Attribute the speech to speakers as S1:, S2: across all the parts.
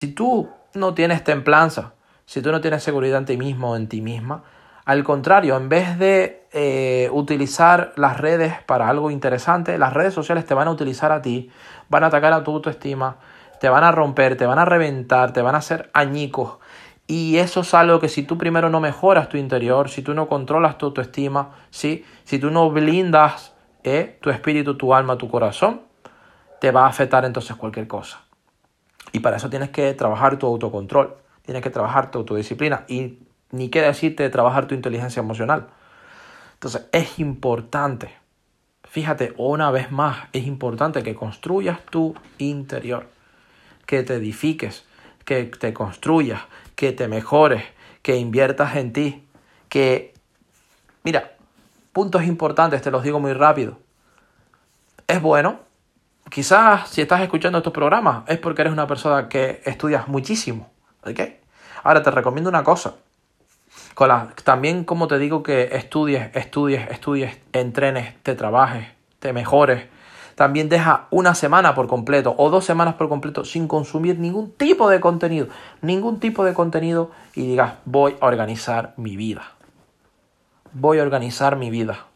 S1: Si tú no tienes templanza, si tú no tienes seguridad en ti mismo o en ti misma, al contrario, en vez de eh, utilizar las redes para algo interesante, las redes sociales te van a utilizar a ti, van a atacar a tu autoestima, te van a romper, te van a reventar, te van a hacer añicos. Y eso es algo que si tú primero no mejoras tu interior, si tú no controlas tu autoestima, ¿sí? si tú no blindas eh, tu espíritu, tu alma, tu corazón, te va a afectar entonces cualquier cosa. Y para eso tienes que trabajar tu autocontrol, tienes que trabajar tu autodisciplina y ni qué decirte trabajar tu inteligencia emocional. Entonces es importante, fíjate una vez más, es importante que construyas tu interior, que te edifiques, que te construyas, que te mejores, que inviertas en ti, que, mira, puntos importantes, te los digo muy rápido. Es bueno Quizás si estás escuchando estos programas es porque eres una persona que estudias muchísimo. ¿Ok? Ahora te recomiendo una cosa. Con también como te digo que estudies, estudies, estudies, entrenes, te trabajes, te mejores. También deja una semana por completo o dos semanas por completo sin consumir ningún tipo de contenido. Ningún tipo de contenido y digas voy a organizar mi vida. Voy a organizar mi vida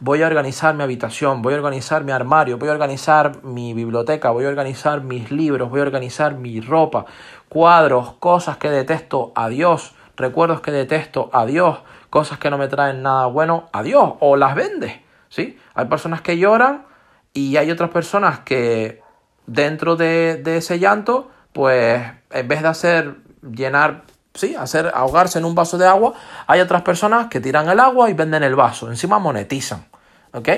S1: voy a organizar mi habitación, voy a organizar mi armario, voy a organizar mi biblioteca, voy a organizar mis libros, voy a organizar mi ropa, cuadros, cosas que detesto, adiós, recuerdos que detesto, adiós, cosas que no me traen nada bueno, adiós, o las vendes, ¿sí? Hay personas que lloran y hay otras personas que dentro de, de ese llanto, pues en vez de hacer llenar sí, hacer ahogarse en un vaso de agua, hay otras personas que tiran el agua y venden el vaso, encima monetizan, ¿ok?